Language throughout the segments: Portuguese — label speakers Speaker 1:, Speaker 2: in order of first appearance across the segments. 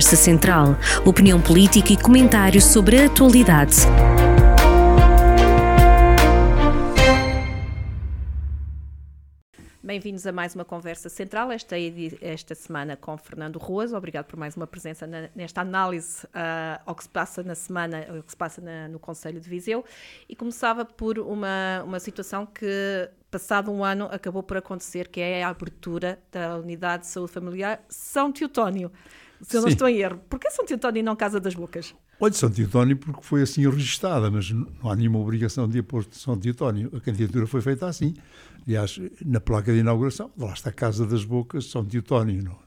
Speaker 1: Conversa Central. Opinião política e comentários sobre a atualidade.
Speaker 2: Bem-vindos a mais uma conversa central, esta, esta semana com Fernando Ruas. Obrigado por mais uma presença na, nesta análise uh, ao que se passa na semana, ao que se passa na, no Conselho de Viseu. E começava por uma, uma situação que, passado um ano, acabou por acontecer, que é a abertura da Unidade de Saúde Familiar São Teotónio. Se eu não estou em erro. Porquê São Teotónio e não Casa das Bocas?
Speaker 3: Olha, São Teotónio porque foi assim registada, mas não há nenhuma obrigação de pôr São Teotónio. A candidatura foi feita assim. Aliás, na placa de inauguração, lá está Casa das Bocas, São Teotónio. Não,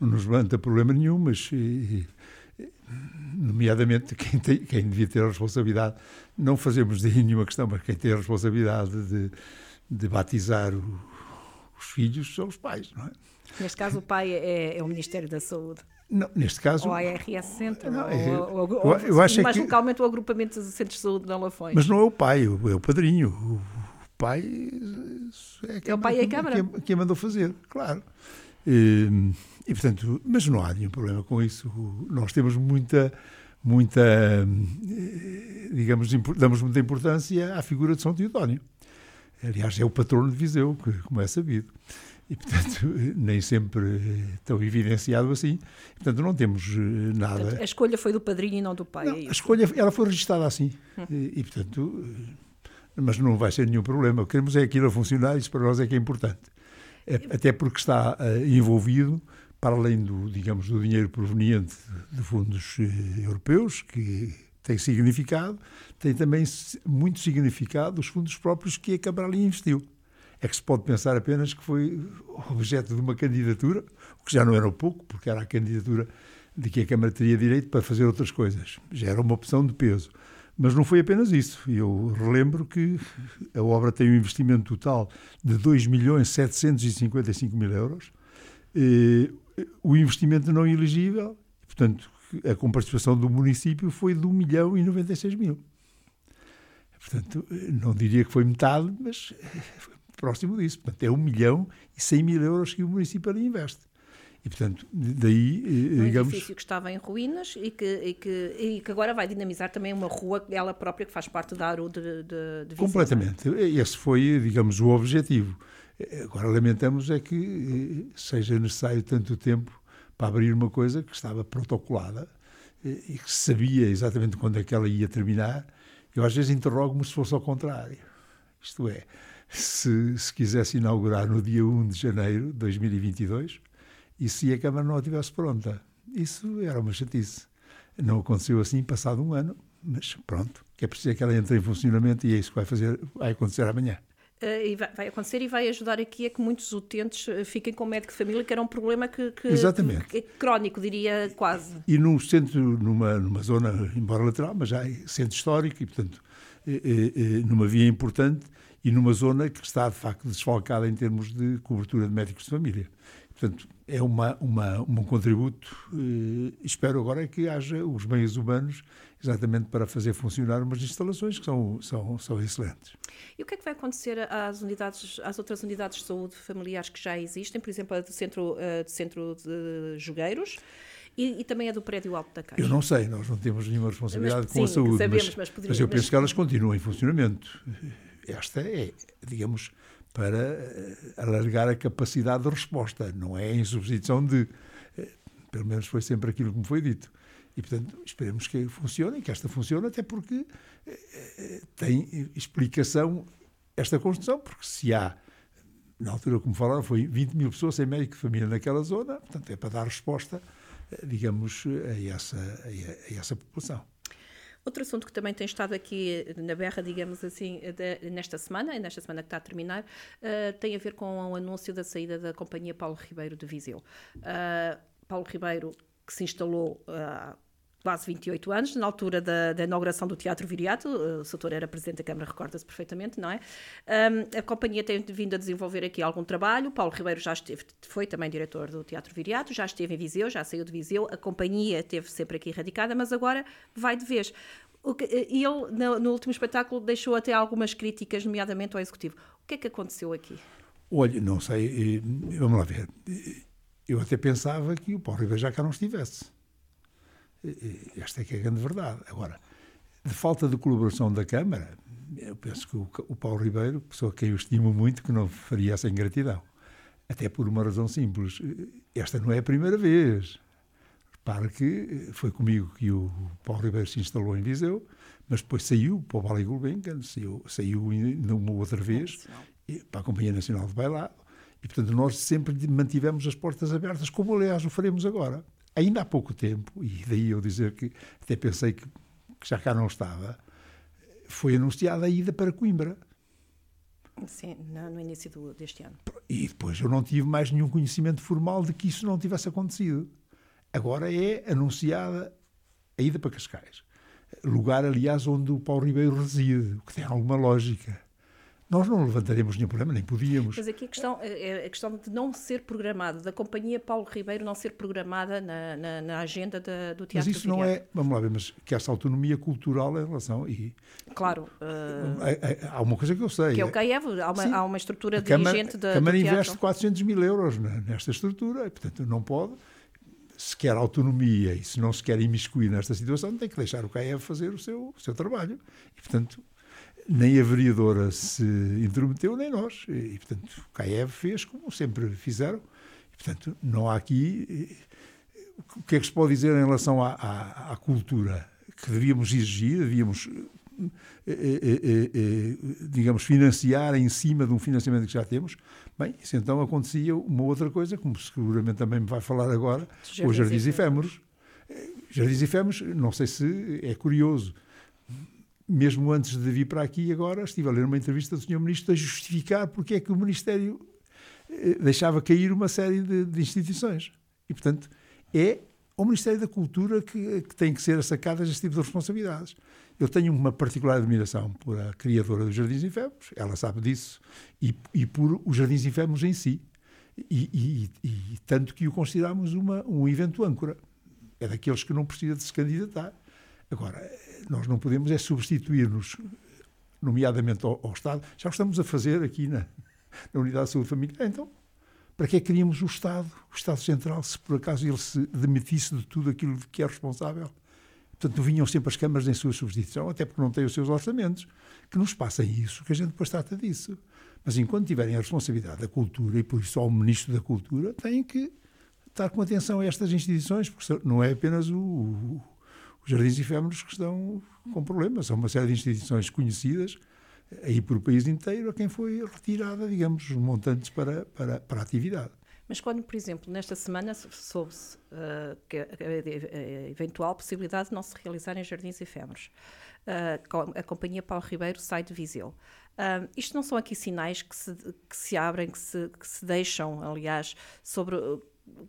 Speaker 3: não nos levanta problema nenhum, mas, e, nomeadamente, quem, tem, quem devia ter a responsabilidade, não fazemos daí nenhuma questão, mas quem tem a responsabilidade de, de batizar o, os filhos são os pais, não é?
Speaker 2: Neste caso, o pai é, é o Ministério da Saúde.
Speaker 3: Não, neste caso.
Speaker 2: Ou a ARS Centro, não, é, ou, ou, ou, eu acho mais que, localmente o agrupamento de centros de saúde de Lafões.
Speaker 3: Mas não é o pai, é o padrinho. O pai
Speaker 2: é, é o pai e a Câmara.
Speaker 3: Quem, quem mandou fazer, claro. E, e, portanto, mas não há nenhum problema com isso. Nós temos muita, muita, digamos, damos muita importância à figura de São Teodónio. Aliás, é o patrono de Viseu, como é sabido e, portanto, nem sempre tão evidenciado assim. Portanto, não temos eh, nada. Portanto,
Speaker 2: a escolha foi do padrinho e não do pai.
Speaker 3: Não,
Speaker 2: é
Speaker 3: a escolha ela foi registada assim. Hum. E, e, portanto, eh, mas não vai ser nenhum problema. Queremos é aquilo a funcionar, isso para nós é que é importante. É, até porque está uh, envolvido, para além do, digamos, do dinheiro proveniente de fundos uh, europeus, que tem significado, tem também muito significado os fundos próprios que a Câmara ali investiu é que se pode pensar apenas que foi objeto de uma candidatura, o que já não era pouco, porque era a candidatura de que a Câmara teria direito para fazer outras coisas. Já era uma opção de peso. Mas não foi apenas isso. Eu relembro que a obra tem um investimento total de 2 milhões 755 mil euros. o investimento não elegível, portanto, a comparticipação do município foi de 1 milhão e 96 mil. Portanto, não diria que foi metade, mas próximo disso. Portanto, é 1 milhão e 100 mil euros que o município ali investe. E, portanto, daí,
Speaker 2: eh, um digamos... edifício que estava em ruínas e que, e, que, e que agora vai dinamizar também uma rua, ela própria, que faz parte da ARU de, de, de
Speaker 3: Completamente. Esse foi, digamos, o objetivo. Eh, agora, lamentamos é que eh, seja necessário tanto tempo para abrir uma coisa que estava protocolada e que sabia exatamente quando é que ela ia terminar. Eu, às vezes, interrogo-me se fosse ao contrário. Isto é, se, se quisesse inaugurar no dia 1 de janeiro de 2022 e se a Câmara não a tivesse pronta. Isso era uma chatice. Não aconteceu assim, passado um ano, mas pronto, que é preciso que ela entre em funcionamento e é isso que vai, fazer, vai acontecer amanhã.
Speaker 2: Uh, vai, vai, acontecer e vai ajudar aqui a que muitos utentes eh, fiquem com médico de família, que era um problema que, que,
Speaker 3: Exatamente.
Speaker 2: que, que crónico, diria quase.
Speaker 3: E num centro, numa, numa zona, embora lateral, mas já é centro histórico e, portanto, é, é, numa via importante, e numa zona que está, de facto, desfalcada em termos de cobertura de médicos de família. Portanto, é uma, uma, um contributo. Eh, espero agora que haja os meios humanos exatamente para fazer funcionar umas instalações que são, são, são excelentes.
Speaker 2: E o que é que vai acontecer às, unidades, às outras unidades de saúde familiares que já existem, por exemplo, a do Centro, a do centro de Jogueiros? E, e, também a do prédio alto da Caixa.
Speaker 3: Eu não sei, nós não temos nenhuma responsabilidade mas, com sim, a saúde, sabemos, mas, mas, mas eu penso que elas continuam em funcionamento. Esta é, digamos, para eh, alargar a capacidade de resposta, não é em substituição de. Eh, pelo menos foi sempre aquilo que me foi dito. E, portanto, esperemos que funcione, que esta funcione, até porque eh, tem explicação esta construção, porque se há, na altura como falaram, foi 20 mil pessoas sem médico de família naquela zona, portanto, é para dar resposta, digamos, a essa, a essa população.
Speaker 2: Outro assunto que também tem estado aqui na berra, digamos assim, de, nesta semana, e nesta semana que está a terminar, uh, tem a ver com o anúncio da saída da companhia Paulo Ribeiro de Viseu. Uh, Paulo Ribeiro, que se instalou uh, quase 28 anos, na altura da, da inauguração do Teatro Viriato, o Soutor era presidente da Câmara, recorda-se perfeitamente, não é? Um, a companhia tem vindo a desenvolver aqui algum trabalho, Paulo Ribeiro já esteve, foi também diretor do Teatro Viriato, já esteve em Viseu, já saiu de Viseu, a companhia esteve sempre aqui radicada, mas agora vai de vez. E ele, no, no, último espetáculo, deixou até algumas críticas, nomeadamente ao Executivo. O que é que aconteceu aqui?
Speaker 3: Olha, não sei, vamos lá ver. Eu até pensava que o Paulo Ribeiro já cá não estivesse. Esta é que é a grande verdade. Agora, de falta de colaboração da Câmara, eu penso que o, o Paulo Ribeiro, pessoa que eu estimo muito, que não faria essa ingratidão. Até por uma razão simples. Esta não é a primeira vez. Repara que foi comigo que o Paulo Ribeiro se instalou em Viseu, mas depois saiu para o Vale Gulbenkian, saiu, saiu uma outra vez para a Companhia Nacional de Bailado. E, portanto, nós sempre mantivemos as portas abertas, como aliás o faremos agora. Ainda há pouco tempo, e daí eu dizer que até pensei que, que já cá não estava, foi anunciada a ida para Coimbra.
Speaker 2: Sim, no, início do, deste ano.
Speaker 3: E depois eu não tive mais nenhum conhecimento formal de que isso não tivesse acontecido. Agora é anunciada a ida para Cascais. Lugar, aliás, onde o Paulo Ribeiro reside, o que tem alguma lógica nós não levantaremos nenhum problema, nem podíamos.
Speaker 2: Mas aqui a questão, é, é a questão de não ser programado, da Companhia Paulo Ribeiro não ser programada na, na, na agenda da, do Teatro
Speaker 3: Mas isso não é, vamos lá ver, mas que essa autonomia cultural em relação... E,
Speaker 2: claro. Uh,
Speaker 3: há uma coisa que eu sei.
Speaker 2: Que é o CAEV, há uma, há uma estrutura dirigente da
Speaker 3: A Câmara investe 400 mil euros nesta estrutura, e, portanto não pode se quer autonomia e se não se quer imiscuir nesta situação, tem que deixar o CAEV fazer o seu, o seu trabalho. E, portanto, nem a vereadora se intrometeu, nem nós. E, portanto, o CAEV fez como sempre fizeram. E, portanto, não há aqui. O que é que se pode dizer em relação à, à, à cultura? Que devíamos exigir, devíamos, eh, eh, eh, digamos, financiar em cima de um financiamento que já temos. Bem, isso então acontecia uma outra coisa, como seguramente também me vai falar agora, os jardins efêmeros. Jardins efêmeros, não sei se é curioso mesmo antes de vir para aqui, agora estive a ler uma entrevista do Sr. Ministro a justificar porque é que o Ministério eh, deixava cair uma série de, de instituições. E, portanto, é o Ministério da Cultura que, que tem que ser sacadas este tipo de responsabilidades. Eu tenho uma particular admiração por a criadora dos Jardins Infémos, ela sabe disso, e, e por os Jardins Infémos em si. E, e, e, tanto que o consideramos uma, um evento âncora. É daqueles que não precisa de se candidatar. Agora, nós não podemos é substituir-nos, nomeadamente ao, ao, Estado. Já o estamos a fazer aqui na, na Unidade de Saúde Familiar. Então, para que é que queríamos o Estado, o Estado Central, se por acaso ele se demitisse de tudo aquilo de que é responsável? Portanto, vinham sempre as câmaras em sua substituição, até porque não têm os seus orçamentos. Que nos passem isso, que a gente depois trata disso. Mas enquanto tiverem a responsabilidade da cultura, e por isso só o Ministro da Cultura, têm que estar com atenção a estas instituições, porque não é apenas o, os jardins efêmeros que estão com problemas. São uma série de instituições conhecidas aí por o país inteiro a quem foi retirada, digamos, montantes para, para, para a atividade.
Speaker 2: Mas quando, por exemplo, nesta semana soube-se uh, que a, eventual possibilidade de não se realizarem jardins efêmeros, uh, a companhia Paulo Ribeiro sai de Viseu. Uh, isto não são aqui sinais que se, que se abrem, que se, que se deixam, aliás, sobre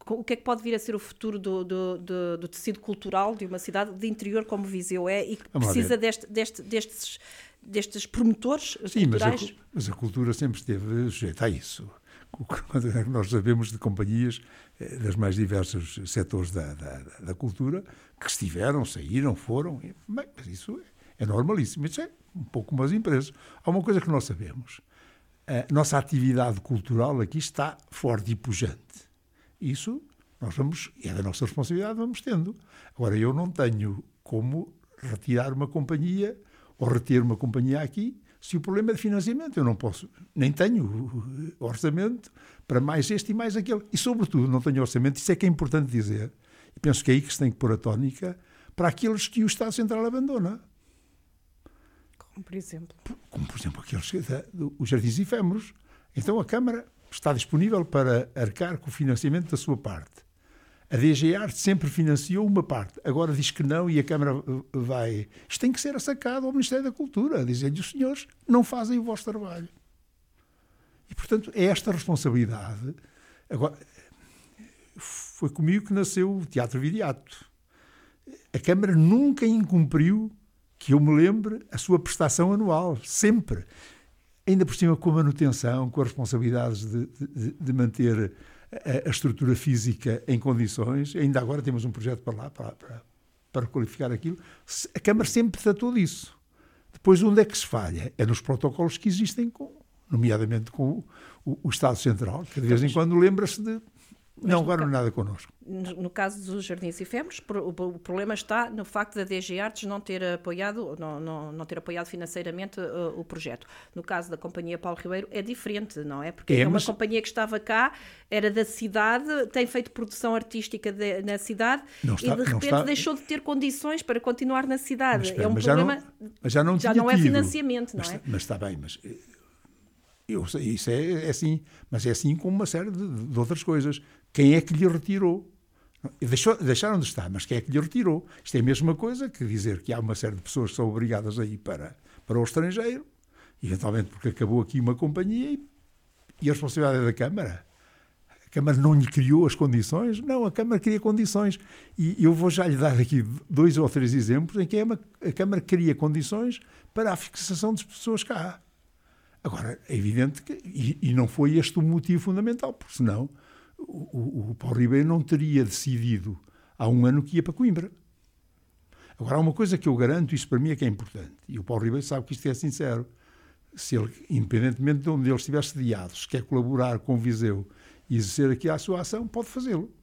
Speaker 2: o que é que pode vir a ser o futuro do, do, do, do tecido cultural de uma cidade de interior como Viseu é e que precisa deste, deste, destes, destes promotores
Speaker 3: Sim,
Speaker 2: culturais?
Speaker 3: Mas a, mas a cultura sempre esteve sujeita a isso. Nós sabemos de companhias eh, das mais diversos setores da, da, da cultura que estiveram, saíram, foram. Mas isso é normalíssimo. Isso é um pouco como as empresas. Há uma coisa que nós sabemos. A nossa atividade cultural aqui está forte e pujante isso nós vamos, é da nossa responsabilidade, vamos tendo. Agora, eu não tenho como retirar uma companhia ou reter uma companhia aqui se o problema é de financiamento. Eu não posso, nem tenho orçamento para mais este e mais aquele. E, sobretudo, não tenho orçamento, isso é que é importante dizer, e penso que é aí que se tem que pôr a tónica, para aqueles que o Estado Central abandona.
Speaker 2: Como, por exemplo?
Speaker 3: Como, por exemplo, aqueles, os jardins efêmeros. Então, a Câmara está disponível para arcar com o financiamento da sua parte. A DG Arte sempre financiou uma parte, agora diz que não e a Câmara vai. Isto tem que ser sacado ao Ministério da Cultura, dizer-lhe os senhores não fazem o vosso trabalho. E, portanto, é esta responsabilidade. Agora, foi comigo que nasceu o Teatro Vidiato. A Câmara nunca incumpriu, que eu me lembre, a sua prestação anual, sempre ainda por cima com a manutenção, com as responsabilidades de, de, de manter a, a, estrutura física em condições. Ainda agora temos um projeto para lá, para, para, para qualificar aquilo. A Câmara sempre tratou disso. Depois, onde é que se falha? É nos protocolos que existem, com, nomeadamente com o, o, o Estado Central, que de vez em quando lembra-se de não, agora não nada connosco.
Speaker 2: No, caso dos jardins efêmeros, o, o, problema está no facto da DG Artes não ter apoiado, não, não, não ter apoiado financeiramente uh, o projeto. No caso da Companhia Paulo Ribeiro é diferente, não é? Porque é, é uma mas... companhia que estava cá, era da cidade, tem feito produção artística de, na cidade está, e de repente está... deixou de ter condições para continuar na cidade. Mas, é um problema.
Speaker 3: Já não, mas já não,
Speaker 2: já não é financiamento, não
Speaker 3: mas,
Speaker 2: é?
Speaker 3: Mas está bem, mas eh, eu sei, isso é, é assim, mas é assim como uma série de, de outras coisas. Quem é que lhe retirou? Deixou, deixaram de estar, mas quem é que lhe retirou? Isto é a mesma coisa que dizer que há uma série de pessoas que são obrigadas a ir para, para o estrangeiro, eventualmente porque acabou aqui uma companhia e, e a responsabilidade é da Câmara. A Câmara não lhe criou as condições? Não, a Câmara cria condições. E eu vou já lhe dar aqui dois ou três exemplos em que a Câmara cria condições para a fixação das pessoas cá. Agora, é evidente que. E, e, não foi este o motivo fundamental, porque senão o, o, Paulo Ribeiro não teria decidido há um ano que ia para Coimbra. Agora, há uma coisa que eu garanto, isso para mim é que é importante, e o Paulo Ribeiro sabe que isto é sincero. Se ele, independentemente de onde ele estiver sediado, se quer colaborar com o Viseu e exercer aqui a sua ação, pode fazê-lo.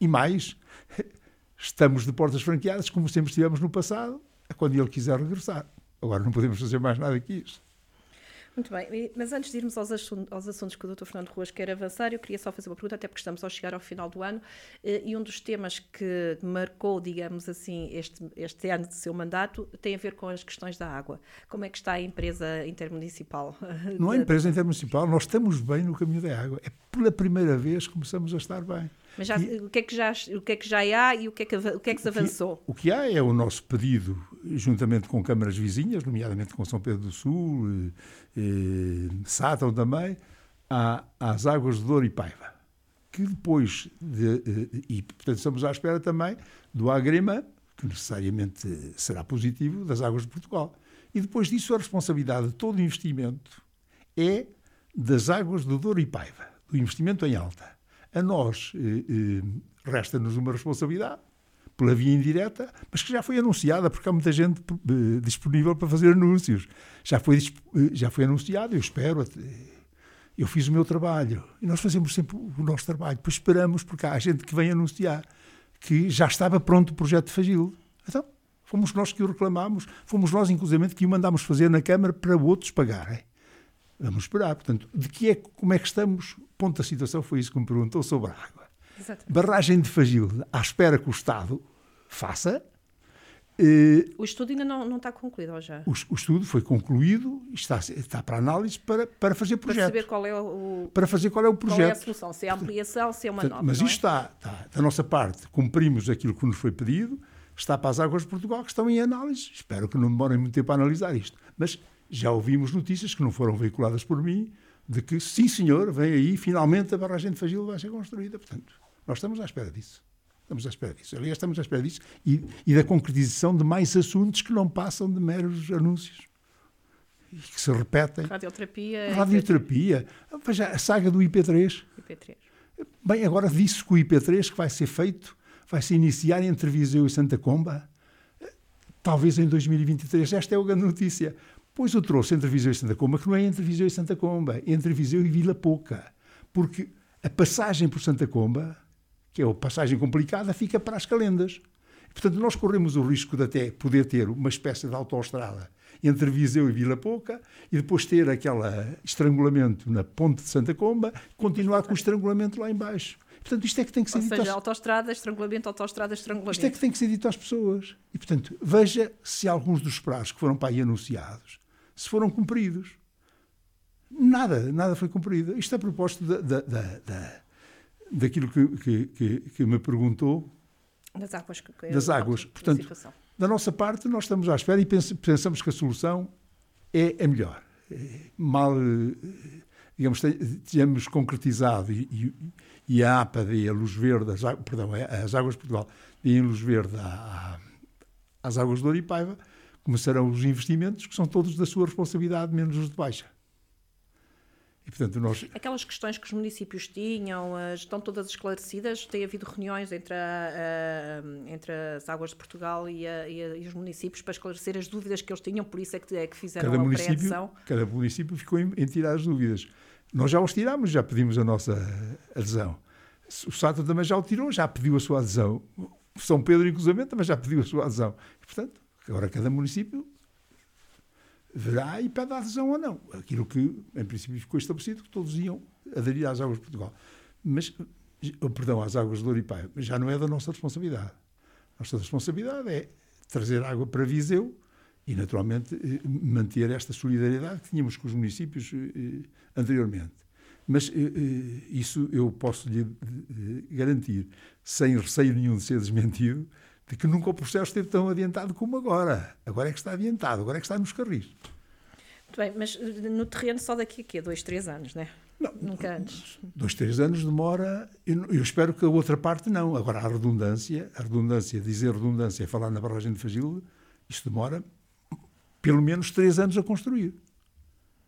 Speaker 3: E mais, estamos de portas franqueadas, como sempre estivemos no passado, a quando ele quiser regressar. Agora não podemos fazer mais nada que isso.
Speaker 2: Muito bem, mas antes de irmos aos, assuntos, aos assuntos que o Dr. Fernando Ruas quer avançar, eu queria só fazer uma pergunta, até porque estamos a chegar ao final do ano, eh, e um dos temas que marcou, digamos assim, este, este ano de seu mandato tem a ver com as questões da água. Como é que está a empresa intermunicipal?
Speaker 3: Não é empresa intermunicipal, nós estamos bem no caminho da água. É pela primeira vez que começamos a estar bem.
Speaker 2: Mas já, e, o, que é que já, o que é que já há e o que é que, o que, é que se avançou?
Speaker 3: O que, há é o nosso pedido, juntamente com câmaras vizinhas, nomeadamente com São Pedro do Sul, eh, eh, Sátão também, à, às águas de Douro e Paiva. Que depois, de, eh, e portanto estamos à espera também do Agrema, que necessariamente será positivo, das águas de Portugal. E depois disso, a responsabilidade de todo o investimento é das águas do Douro e Paiva, do investimento em alta. A nós eh, eh, resta-nos uma responsabilidade pela via indireta, mas que já foi anunciada, porque há muita gente eh, disponível para fazer anúncios. Já foi, eh, já foi anunciado, eu espero. Eu fiz o meu trabalho e nós fazemos sempre o nosso trabalho. Depois esperamos, porque há gente que vem anunciar que já estava pronto o projeto de Fagil. Então, fomos nós que o reclamámos, fomos nós, inclusive, que o mandámos fazer na Câmara para outros pagarem. Vamos esperar. Portanto, de que é, como é que estamos? Ponto da situação foi isso que me perguntou sobre a água. Exatamente. Barragem de Fagil, à espera que o Estado faça.
Speaker 2: Eh, o estudo ainda não, não está concluído, ou já?
Speaker 3: O, o, estudo foi concluído e está, está para análise para, para fazer projeto.
Speaker 2: Para saber qual é o,
Speaker 3: Para fazer qual é o projeto. Qual é a
Speaker 2: solução, se é a ampliação, se é uma nova.
Speaker 3: Mas
Speaker 2: isto
Speaker 3: é? está, está, da nossa parte, cumprimos aquilo que nos foi pedido, está para as águas de Portugal que estão em análise. Espero que não demorem muito tempo a analisar isto. Mas já ouvimos notícias que não foram veiculadas por mim, de que, sim senhor, vem aí, finalmente a barragem de Fagil vai ser construída. Portanto, nós estamos à espera disso. Estamos à espera disso. Aliás, estamos à espera disso e, e da concretização de mais assuntos que não passam de meros anúncios. E que se repetem.
Speaker 2: Radioterapia.
Speaker 3: Radioterapia. Veja, a saga do IP3.
Speaker 2: IP3.
Speaker 3: Bem, agora disse que o IP3 que vai ser feito vai se iniciar entre Viseu e Santa Comba, talvez em 2023. Esta é a grande notícia. Pois eu trouxe entre Viseu e Santa Comba, que não é entre Viseu e Santa Comba, é entre Viseu e Vila Pouca. Porque a passagem por Santa Comba, que é a passagem complicada, fica para as calendas. Portanto, nós corremos o risco de até poder ter uma espécie de autoestrada entre Viseu e Vila Pouca e depois ter aquele estrangulamento na ponte de Santa Comba continuar com o estrangulamento lá embaixo. Portanto, isto é que tem que ser
Speaker 2: Ou
Speaker 3: dito.
Speaker 2: Ou seja, às... autoestrada, estrangulamento, autoestrada, estrangulamento.
Speaker 3: Isto é que tem que ser dito às pessoas. E, portanto, veja se alguns dos prazos que foram para aí anunciados se foram cumpridos. Nada, nada foi cumprido. Isto a propósito da, da, da, da daquilo que, que, que, que, me perguntou.
Speaker 2: Das águas. Que,
Speaker 3: é das águas. Portanto, da nossa parte, nós estamos à espera e pensamos que a solução é a melhor. É mal, digamos, tenhamos concretizado e, e, e, a APA dê a luz verde, as, perdão, é, as águas de Portugal deem luz verde às águas de Ouro e Paiva, começarão os investimentos, que são todos da sua responsabilidade, menos os de baixa.
Speaker 2: E, portanto, nós... Aquelas questões que os municípios tinham estão todas esclarecidas? Tem havido reuniões entre, a, a, entre as Águas de Portugal e, a, e, e, os municípios para esclarecer as dúvidas que eles tinham, por isso é que, é que fizeram cada a
Speaker 3: município, Cada município ficou em, em, tirar as dúvidas. Nós já os tirámos, já pedimos a nossa adesão. O Sato também já o tirou, já pediu a sua adesão. São Pedro, inclusive, também já pediu a sua adesão. E, portanto, agora cada município verá e pede adesão ou não. Aquilo que, em princípio, ficou estabelecido, que todos iam aderir às águas de Portugal. Mas, perdão, às águas de Douro Pai, mas já não é da nossa responsabilidade. A nossa responsabilidade é trazer água para Viseu e, naturalmente, eh, manter esta solidariedade que tínhamos com os municípios eh, anteriormente. Mas eh, isso eu posso lhe garantir, sem receio nenhum de ser desmentido, de que nunca o processo esteve tão adiantado como agora. Agora é que está adiantado, agora é que está nos carris.
Speaker 2: Muito bem, mas no terreno só daqui a quê? Dois, três anos, não é? Não, Nunca antes.
Speaker 3: Dois, três anos demora. Eu, eu, espero que a outra parte não. Agora, a redundância, a redundância, dizer redundância, falar na barragem de Fagil, isto demora pelo menos três anos a construir.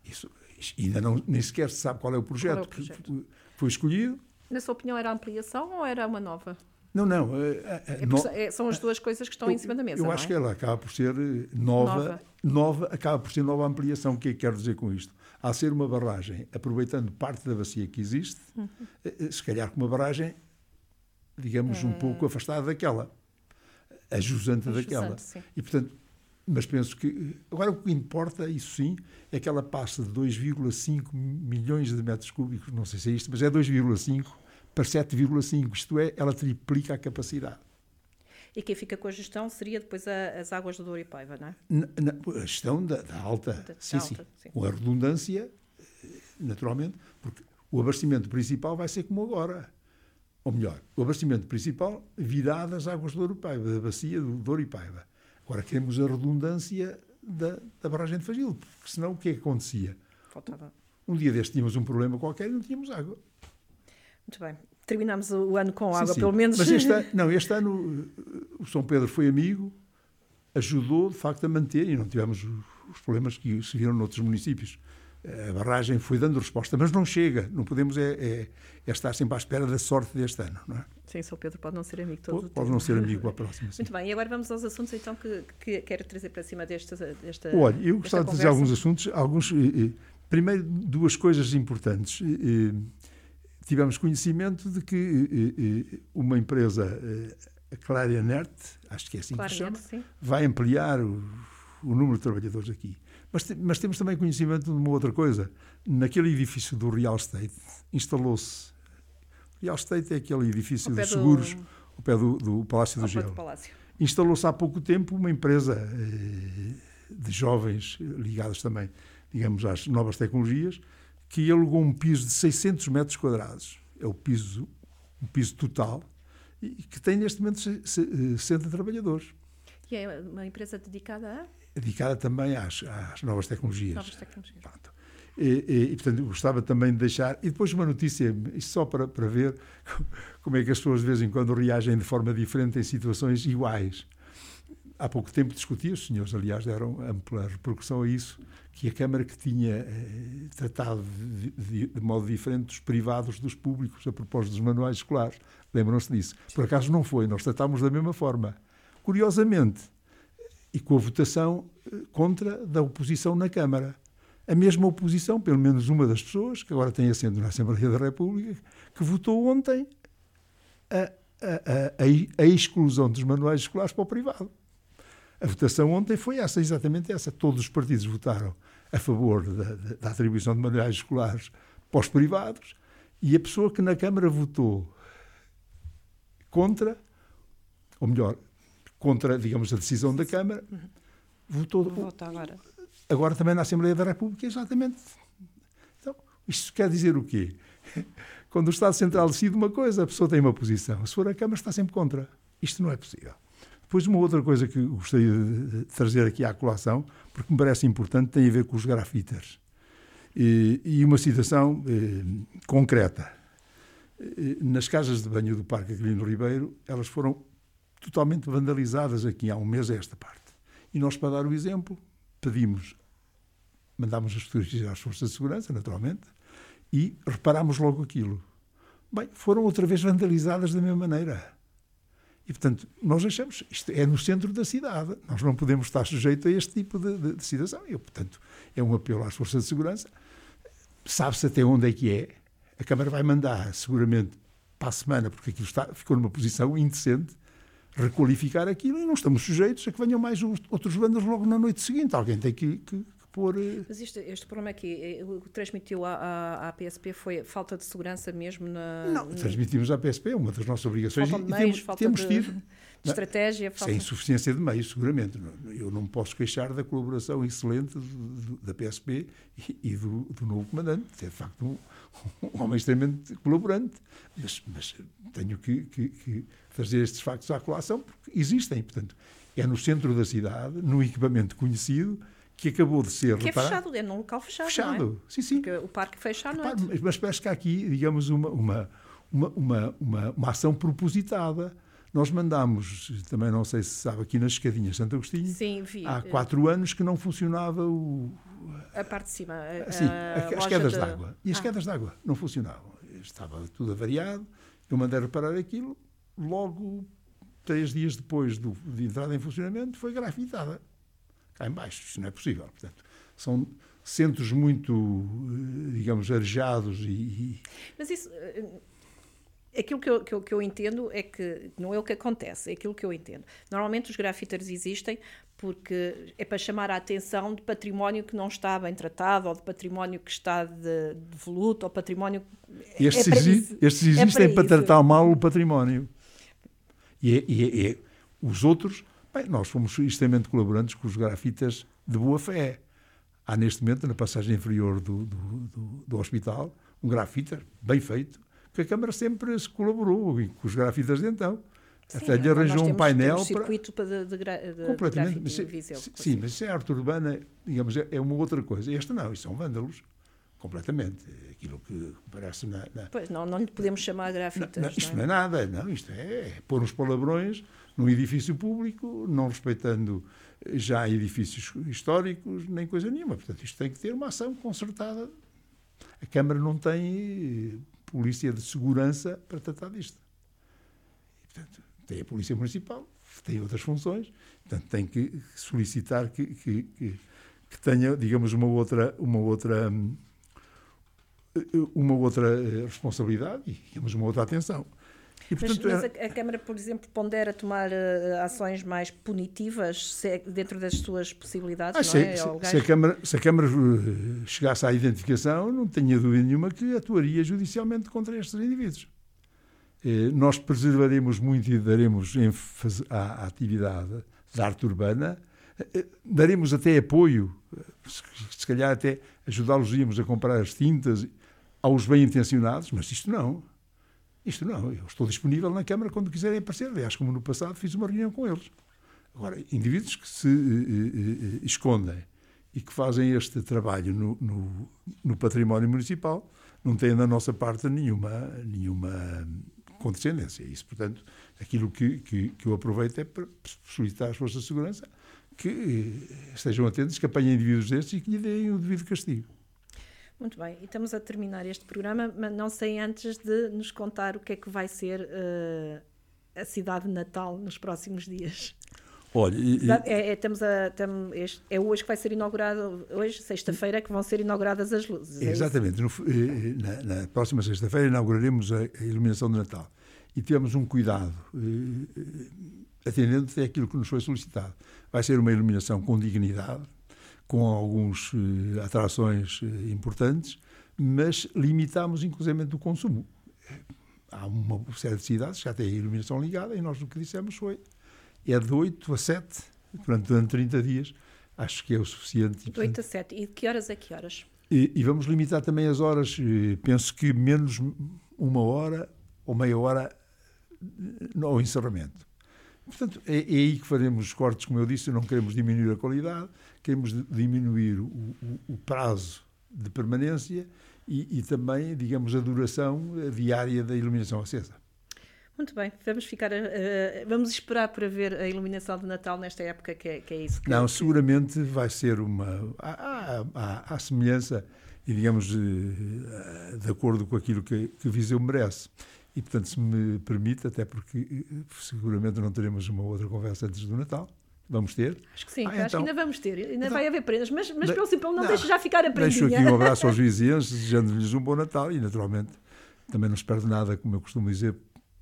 Speaker 3: Isso, ainda não, nem sequer se sabe qual é o projeto, é o projeto? que foi escolhido.
Speaker 2: Na sua opinião, era ampliação ou era uma nova?
Speaker 3: Não, não.
Speaker 2: É, é, no, é, são as duas coisas que estão
Speaker 3: eu,
Speaker 2: em cima da mesa.
Speaker 3: Eu acho que ela acaba por ser nova, nova, nova, acaba por ser nova ampliação. O que é que quero dizer com isto? a ser uma barragem, aproveitando parte da bacia que existe, uhum. se calhar com uma barragem, digamos, um pouco afastada daquela, a jusante daquela. Sim. E, portanto, mas penso que. Agora, o que importa, isso sim, é que ela passa de 2,5 milhões de metros cúbicos, não sei se é isto, mas é 2,5 para 7,5. Isto é, ela triplica a capacidade.
Speaker 2: E quem fica com a gestão seria depois a, as águas do Douro e Paiva, não é?
Speaker 3: Na, na, a gestão da, da alta, da, sim, da sim, alta, sim. Com a redundância, naturalmente, porque o abastecimento principal vai ser como agora. Ou melhor, o abastecimento principal virá das águas do Douro e Paiva, da bacia do Douro e Paiva. Agora queremos a redundância da, da barragem de Fagil, porque senão o que é que acontecia?
Speaker 2: Faltava.
Speaker 3: Um dia deste tínhamos um problema qualquer e não tínhamos água.
Speaker 2: Muito bem terminamos o ano com água, sim, sim. pelo menos.
Speaker 3: Mas este ano, não, este ano o São Pedro foi amigo, ajudou de facto a manter e não tivemos os problemas que se viram noutros municípios. A barragem foi dando resposta, mas não chega. Não podemos é, é, é estar sempre à espera da sorte deste ano, não é?
Speaker 2: Sim, São Pedro pode não ser amigo todo
Speaker 3: pode, Pode não ser amigo a próxima.
Speaker 2: Sim. Muito bem, e agora vamos aos assuntos então que, que quero trazer para cima desta. desta
Speaker 3: Olha, eu gostava de dizer alguns assuntos. Alguns, eh, eh, primeiro, duas coisas importantes. Eh, tivemos conhecimento de que eh, eh, uma empresa, eh, a Clarianet, acho que é assim que se chama, sim. vai ampliar o, o, número de trabalhadores aqui. Mas, mas, temos também conhecimento de uma outra coisa. Naquele edifício do Real Estate instalou-se. Real Estate é aquele edifício de seguros do... ao pé do, do Palácio do Gelo. Instalou-se há pouco tempo uma empresa de jovens ligados também, digamos, às novas tecnologias, que alugou um piso de 600 metros quadrados. É o piso, um piso total, e que tem neste momento 60 trabalhadores.
Speaker 2: E é uma empresa dedicada a?
Speaker 3: Dedicada também às, às novas tecnologias.
Speaker 2: Novas tecnologias. Pronto.
Speaker 3: E, e, e, portanto, gostava também de deixar. E depois uma notícia, isto só para, para ver como é que as pessoas de vez em quando reagem de forma diferente em situações iguais. Há pouco tempo discutia, os senhores, aliás, deram ampla repercussão a isso, que a Câmara que tinha eh, tratado de, de, de, modo diferente dos privados dos públicos a propósito dos manuais escolares. Lembram-se disso? Por acaso não foi, nós tratámos da mesma forma. Curiosamente, e com a votação eh, contra da oposição na Câmara. A mesma oposição, pelo menos uma das pessoas, que agora tem assento na Assembleia da República, que votou ontem a, a, a, a exclusão dos manuais escolares para o privado. A votação ontem foi essa, exatamente essa. Todos os partidos votaram a favor da, da atribuição de manuais escolares para os privados e a pessoa que na Câmara votou contra, ou melhor, contra, digamos, a decisão da Câmara, uhum. votou
Speaker 2: Vota agora.
Speaker 3: agora também na Assembleia da República, exatamente. Então, isto quer dizer o quê? Quando o Estado Central decide uma coisa, a pessoa tem uma posição. Se for a Câmara, está sempre contra. Isto não é possível. Depois, uma outra coisa que gostaria de trazer aqui à colação, porque me parece importante, tem a ver com os grafiters. E, e uma citação eh, concreta. Eh, nas casas de banho do Parque Aquilino Ribeiro, elas foram totalmente vandalizadas aqui há um mês a esta parte. E nós, para dar o exemplo, pedimos, mandámos as fotografias às forças de segurança, naturalmente, e reparámos logo aquilo. Bem, foram outra vez vandalizadas da mesma maneira. E, portanto, nós achamos isto é no centro da cidade. Nós não podemos estar sujeitos a este tipo de, de, de situação. E, portanto, é um apelo às forças de segurança. Sabe-se até onde é que é. A Câmara vai mandar, seguramente, para a semana, porque aquilo está, ficou numa posição indecente, requalificar aquilo e não estamos sujeitos a que venham mais outros bandas logo na noite seguinte. Alguém tem que, que, pôr.
Speaker 2: Eh, Mas isto, este problema aqui, eh, o que transmitiu à, à, à, PSP foi falta de segurança mesmo na.
Speaker 3: Não, transmitimos à PSP, é uma das nossas obrigações.
Speaker 2: Falta de meios, temos, falta
Speaker 3: temos
Speaker 2: de,
Speaker 3: tido.
Speaker 2: De estratégia.
Speaker 3: Falta... Sem insuficiência de meios, seguramente. Eu não me posso queixar da colaboração excelente da PSP e, do, do, novo comandante. É de facto um, um homem extremamente colaborante. Mas, mas tenho que, que, que, fazer estes factos à colação porque existem. Portanto, é no centro da cidade, num equipamento conhecido que acabou de ser
Speaker 2: que é fechado, é num local fechado.
Speaker 3: Fechado,
Speaker 2: é?
Speaker 3: sim, sim.
Speaker 2: Porque o parque fecha à noite.
Speaker 3: Mas, mas parece que há aqui, digamos, uma, uma, uma, uma, uma, ação propositada. Nós mandámos, também não sei se sabe, aqui nas escadinhas Santo Agostinho,
Speaker 2: Sim, vi.
Speaker 3: há quatro anos que não funcionava o...
Speaker 2: A parte de cima. A,
Speaker 3: Sim, a, as quedas de... d'água. E as ah. quedas d'água não funcionavam. Estava tudo avariado. Eu mandei reparar aquilo. Logo, três dias depois do, de entrada em funcionamento, foi grafitada cá em baixo. Isso não é possível. Portanto, são centros muito, eh, digamos, arejados e...
Speaker 2: Mas isso... Eh, aquilo que eu, que, eu, que eu entendo é que não é o que acontece, é aquilo que eu entendo. Normalmente os grafiteiros existem porque é para chamar a atenção de património que não está bem tratado, ou de património que está de, de voluto, ou património.
Speaker 3: Estes, é exi estes existem é para, para tratar mal o património. E, é, e é, é, os outros Bem, nós fomos extremamente colaborantes com os grafitas de boa fé. Há neste momento, na passagem inferior do, do, do, do hospital, um grafita bem feito, que a Câmara sempre se colaborou com os grafitas de então. Sim, Até lhe arranjou um painel. Um
Speaker 2: circuito para... de, de, de,
Speaker 3: completamente. Mas, viseu, sim, mas isso é arte urbana, digamos, é, é uma outra coisa. Este não, isso são vândalos completamente. Aquilo que parece na. na...
Speaker 2: Pois não, não lhe podemos chamar grafitas. Não,
Speaker 3: não, isto não é? não é? nada, não, isto é, é pôr uns palavrões num edifício público, não respeitando já edifícios históricos, nem coisa nenhuma. Portanto, isto tem que ter uma ação concertada. A Câmara não tem polícia de segurança para tratar disto. E, portanto, tem a Polícia Municipal, tem outras funções, portanto, tem que solicitar que, que, que, que tenha, digamos, uma outra, uma outra hum, uma outra eh, responsabilidade e digamos, uma outra atenção.
Speaker 2: E, portanto, mas, mas a, a, Câmara, por exemplo, pondera tomar uh, ações mais punitivas se, dentro das suas possibilidades, ah,
Speaker 3: se,
Speaker 2: é?
Speaker 3: se, se, a Câmara, se a Câmara chegasse à identificação, não tenha dúvida nenhuma que atuaria judicialmente contra estes indivíduos. Nós preservaremos muito e daremos ênfase à, à atividade da arte urbana, daremos até apoio, se, se calhar até ajudá-los íamos a comprar as tintas aos bem-intencionados, mas isto não. Isto não. Eu estou disponível na Câmara quando quiserem aparecer. Aliás, como no passado fiz uma reunião com eles. Agora, indivíduos que se uh, uh, escondem e que fazem este trabalho no, no, no, património municipal não têm da nossa parte nenhuma, nenhuma condescendência. Isso, portanto, aquilo que, que, que eu aproveito é para solicitar às forças de segurança que estejam atentos, que apanhem indivíduos destes e que lhe deem o devido castigo.
Speaker 2: Muito bem, e estamos a terminar este programa, mas não sei antes de nos contar o que é que vai ser uh, a cidade de Natal nos próximos dias.
Speaker 3: Olha, e,
Speaker 2: é, é, estamos a, estamos, é hoje que vai ser inaugurado, hoje, sexta-feira, que vão ser inauguradas as luzes.
Speaker 3: É exatamente. No, eh, na, na, próxima sexta-feira inauguraremos a, a, iluminação de Natal. E tivemos um cuidado, eh, atendendo até aquilo que nos foi solicitado. Vai ser uma iluminação com dignidade, com algumas uh, atrações uh, importantes, mas limitamos inclusive o consumo. Há uma série de cidades que já têm a iluminação ligada e nós o que dissemos foi é de 8 a 7 durante 30 dias. Acho que é o suficiente.
Speaker 2: De 8 a 7. E de que horas a que horas?
Speaker 3: E, e vamos limitar também as horas. Eh, penso que menos uma hora ou meia hora ao encerramento. Portanto, é, é, aí que faremos os cortes, como eu disse, não queremos diminuir a qualidade, queremos diminuir o, o, o prazo de permanência e, e, também, digamos, a duração diária da iluminação acesa.
Speaker 2: Muito bem, vamos ficar, vamos esperar para ver a iluminação de Natal nesta época, que é, que é isso. Que
Speaker 3: não, seguramente vai ser uma. à semelhança e, digamos, de, de acordo com aquilo que, que Viseu merece. E, portanto, se me permite, até porque eh, seguramente não teremos uma outra conversa antes do Natal, Vamos ter?
Speaker 2: Acho que sim, ah, acho então, que ainda vamos ter. Ainda então, vai haver prendas, mas, mas de, pelo simples não, não deixe já ficar a prendinha.
Speaker 3: Deixo aqui um abraço aos vizinhos, desejando-lhes um bom Natal e, naturalmente, também não se perde nada, como eu costumo dizer,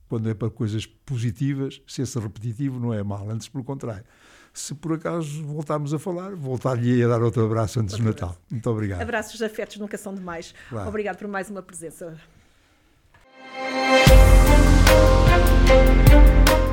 Speaker 3: quando é para coisas positivas, ser-se repetitivo não é mal, antes pelo contrário. Se por acaso voltarmos a falar, voltar-lhe a dar outro abraço antes do Natal. Muito obrigado.
Speaker 2: Abraços afetos nunca são demais. Claro. Obrigado por mais uma presença.